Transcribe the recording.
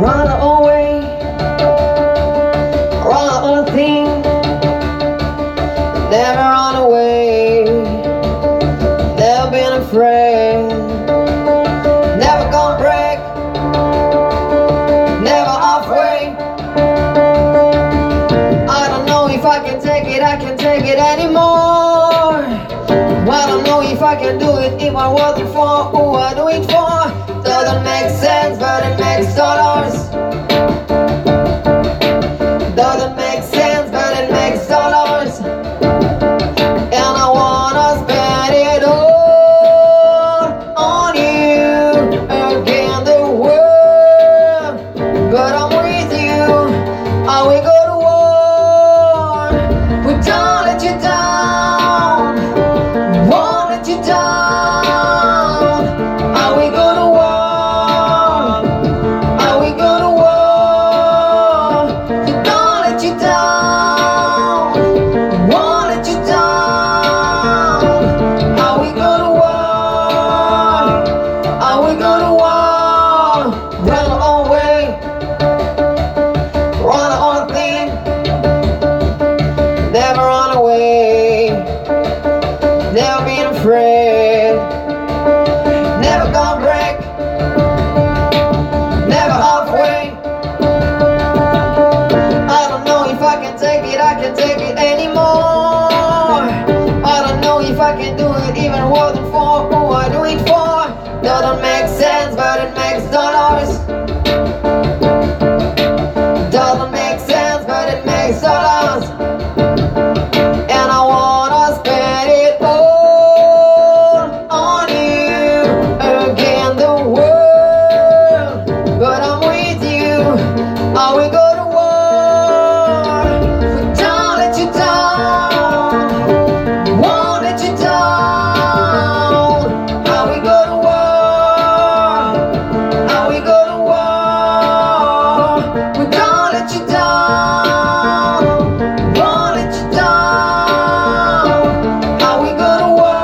run away. Run on a thing, never run away. Never been afraid, never gonna break, never halfway. I don't know if I can take it, I can take it anymore. I don't know if I can do it, if I wasn't for who I do it for. Doesn't make sense, but it makes total quiero never run away. Are to war. Don't let you down. Won't let you down. To war. To war. We don't let you down. Won't let you down. I will go to war.